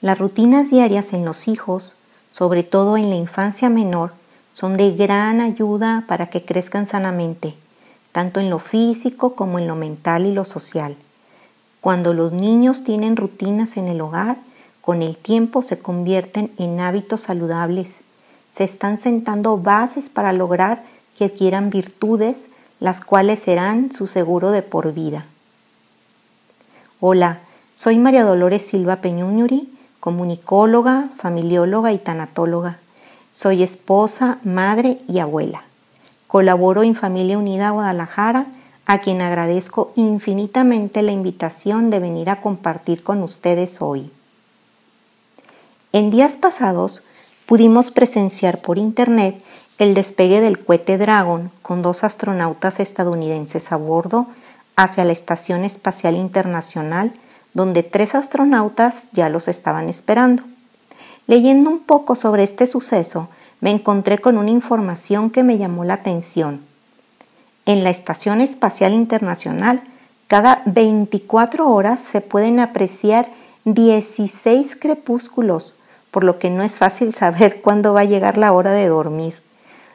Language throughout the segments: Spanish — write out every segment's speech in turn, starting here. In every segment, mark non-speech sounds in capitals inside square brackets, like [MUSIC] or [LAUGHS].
Las rutinas diarias en los hijos, sobre todo en la infancia menor, son de gran ayuda para que crezcan sanamente, tanto en lo físico como en lo mental y lo social. Cuando los niños tienen rutinas en el hogar, con el tiempo se convierten en hábitos saludables se están sentando bases para lograr que adquieran virtudes, las cuales serán su seguro de por vida. Hola, soy María Dolores Silva Peñuñuri, comunicóloga, familióloga y tanatóloga. Soy esposa, madre y abuela. Colaboro en Familia Unida Guadalajara, a quien agradezco infinitamente la invitación de venir a compartir con ustedes hoy. En días pasados pudimos presenciar por internet el despegue del cohete Dragon con dos astronautas estadounidenses a bordo hacia la Estación Espacial Internacional, donde tres astronautas ya los estaban esperando. Leyendo un poco sobre este suceso, me encontré con una información que me llamó la atención. En la Estación Espacial Internacional, cada 24 horas se pueden apreciar 16 crepúsculos, por lo que no es fácil saber [LAUGHS] cuándo va a llegar la hora de dormir.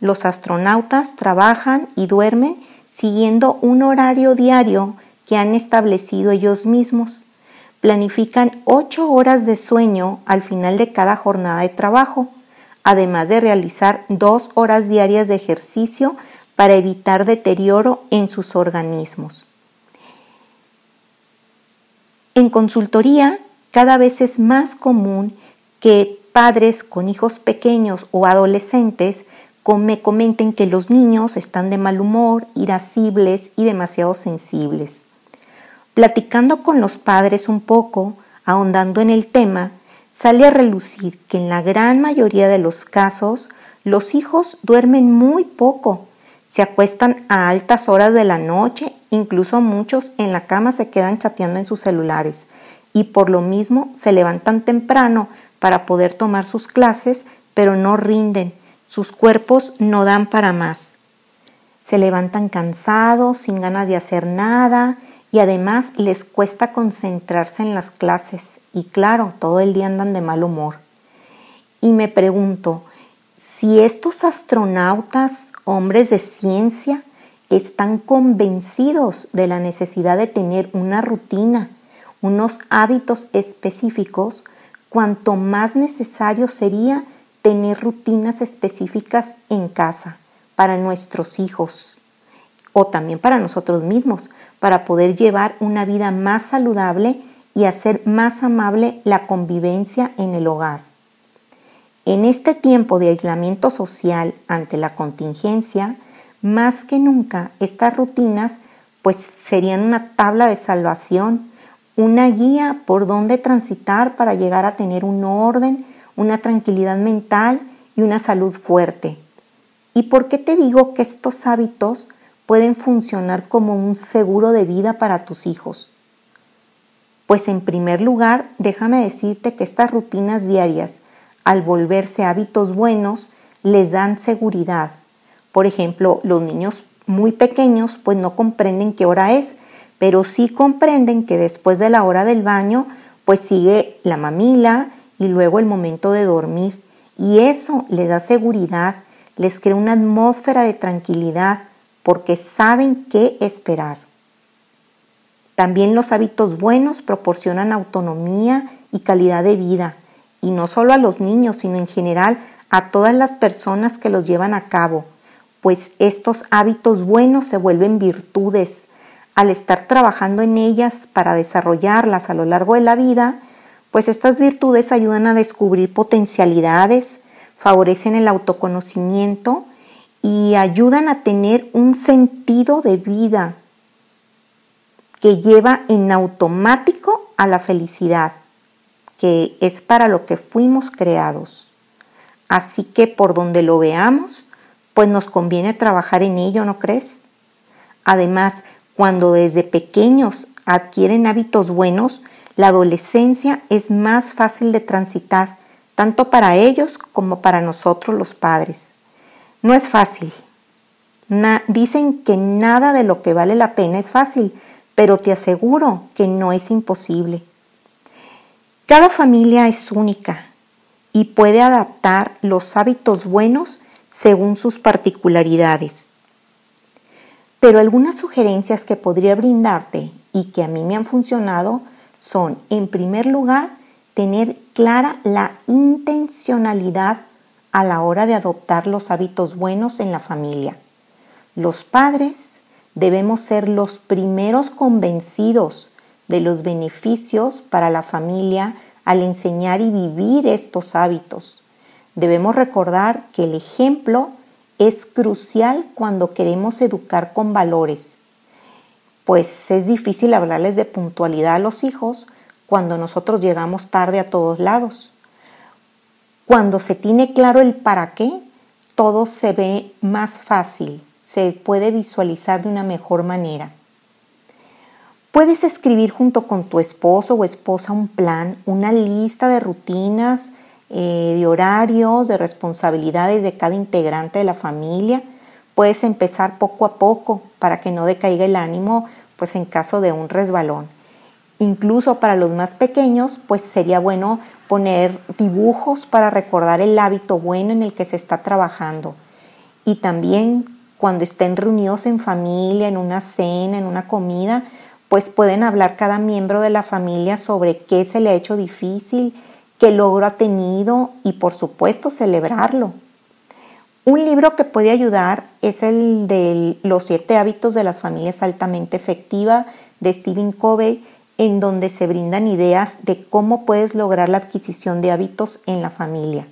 Los astronautas trabajan y duermen siguiendo un horario diario que han establecido ellos mismos. Planifican ocho horas de sueño al final de cada jornada de trabajo, además de realizar dos horas diarias de ejercicio para evitar deterioro en sus organismos. En consultoría, cada vez es más común que padres con hijos pequeños o adolescentes me comenten que los niños están de mal humor, irascibles y demasiado sensibles. Platicando con los padres un poco, ahondando en el tema, sale a relucir que en la gran mayoría de los casos los hijos duermen muy poco, se acuestan a altas horas de la noche, incluso muchos en la cama se quedan chateando en sus celulares y por lo mismo se levantan temprano para poder tomar sus clases, pero no rinden, sus cuerpos no dan para más. Se levantan cansados, sin ganas de hacer nada y además les cuesta concentrarse en las clases y claro, todo el día andan de mal humor. Y me pregunto, si estos astronautas, hombres de ciencia, están convencidos de la necesidad de tener una rutina, unos hábitos específicos, cuanto más necesario sería tener rutinas específicas en casa para nuestros hijos o también para nosotros mismos, para poder llevar una vida más saludable y hacer más amable la convivencia en el hogar. En este tiempo de aislamiento social ante la contingencia, más que nunca estas rutinas pues serían una tabla de salvación una guía por dónde transitar para llegar a tener un orden, una tranquilidad mental y una salud fuerte. ¿Y por qué te digo que estos hábitos pueden funcionar como un seguro de vida para tus hijos? Pues en primer lugar, déjame decirte que estas rutinas diarias, al volverse hábitos buenos, les dan seguridad. Por ejemplo, los niños muy pequeños pues no comprenden qué hora es, pero sí comprenden que después de la hora del baño, pues sigue la mamila y luego el momento de dormir. Y eso les da seguridad, les crea una atmósfera de tranquilidad porque saben qué esperar. También los hábitos buenos proporcionan autonomía y calidad de vida, y no solo a los niños, sino en general a todas las personas que los llevan a cabo, pues estos hábitos buenos se vuelven virtudes, al estar trabajando en ellas para desarrollarlas a lo largo de la vida, pues estas virtudes ayudan a descubrir potencialidades, favorecen el autoconocimiento y ayudan a tener un sentido de vida que lleva en automático a la felicidad. que es para lo que fuimos creados. Así que por donde lo veamos, pues nos conviene trabajar en ello, ¿no crees? Además, cuando desde pequeños adquieren hábitos buenos, la adolescencia es más fácil de transitar, tanto para ellos como para nosotros los padres. No es fácil. dicen que nada de lo que vale la pena es fácil, pero te aseguro que no es imposible. Cada familia es única y puede adaptar los hábitos buenos según sus particularidades. Pero algunas sugerencias que podría brindarte y que a mí me han funcionado son, en primer lugar, tener clara la intencionalidad a la hora de adoptar los hábitos buenos en la familia. Los padres debemos ser los primeros convencidos de los beneficios para la familia al enseñar y vivir estos hábitos. Debemos recordar que el ejemplo es crucial cuando queremos educar con valores, pues es difícil hablarles de puntualidad a los hijos cuando nosotros llegamos tarde a todos lados. Cuando se tiene claro el para qué, todo se ve más fácil, se puede visualizar de una mejor manera. Puedes escribir junto con tu esposo o esposa un plan, una lista de rutinas, eh, de horarios, de responsabilidades de cada integrante de la familia. Puedes empezar poco a poco para que no decaiga el ánimo pues en caso de un resbalón. Incluso para los más pequeños, pues sería bueno poner dibujos para recordar el hábito bueno en el que se está trabajando. Y también cuando estén reunidos en familia, en una cena, en una comida, pues pueden hablar cada miembro de la familia sobre qué se le ha hecho difícil, qué logro ha tenido y por supuesto celebrarlo. Un libro que puede ayudar es el de Los siete hábitos de las familias altamente efectivas de Stephen Covey, en donde se brindan ideas de cómo puedes lograr la adquisición de hábitos en la familia.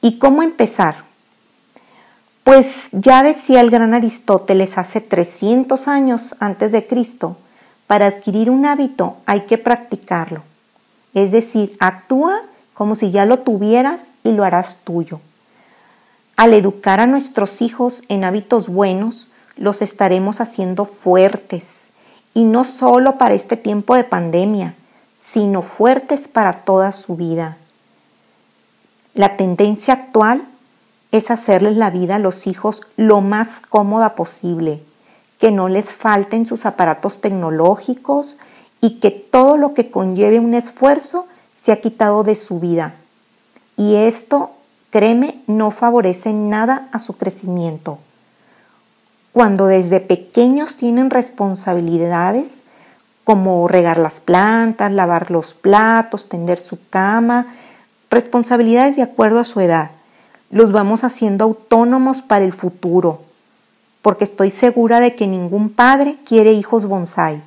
¿Y cómo empezar? Pues ya decía el gran Aristóteles hace 300 años antes de Cristo, para adquirir un hábito hay que practicarlo. Es decir, actúa como si ya lo tuvieras y lo harás tuyo. Al educar a nuestros hijos en hábitos buenos, los estaremos haciendo fuertes, y no solo para este tiempo de pandemia, sino fuertes para toda su vida. La tendencia actual es hacerles la vida a los hijos lo más cómoda posible, que no les falten sus aparatos tecnológicos y que todo lo que conlleve un esfuerzo se ha quitado de su vida. Y esto, créeme, no favorece nada a su crecimiento. Cuando desde pequeños tienen responsabilidades como regar las plantas, lavar los platos, tender su cama, responsabilidades de acuerdo a su edad los vamos haciendo autónomos para el futuro, porque estoy segura de que ningún padre quiere hijos bonsai,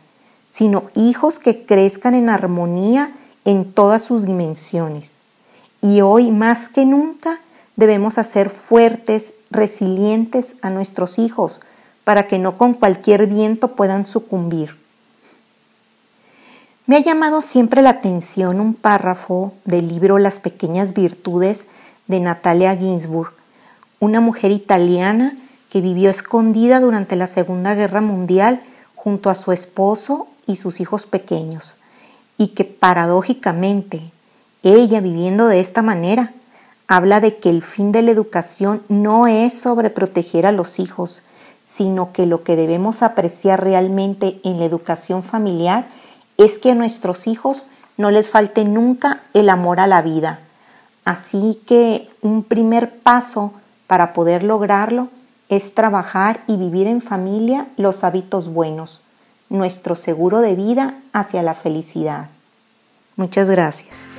sino hijos que crezcan en armonía en todas sus dimensiones. Y hoy más que nunca debemos hacer fuertes, resilientes a nuestros hijos, para que no con cualquier viento puedan sucumbir. Me ha llamado siempre la atención un párrafo del libro Las pequeñas virtudes de Natalia Ginsburg, una mujer italiana que vivió escondida durante la Segunda Guerra Mundial junto a su esposo y sus hijos pequeños, y que paradójicamente, ella viviendo de esta manera, habla de que el fin de la educación no es sobre proteger a los hijos, sino que lo que debemos apreciar realmente en la educación familiar es que a nuestros hijos no les falte nunca el amor a la vida, Así que un primer paso para poder lograrlo es trabajar y vivir en familia los hábitos buenos, nuestro seguro de vida hacia la felicidad. Muchas gracias.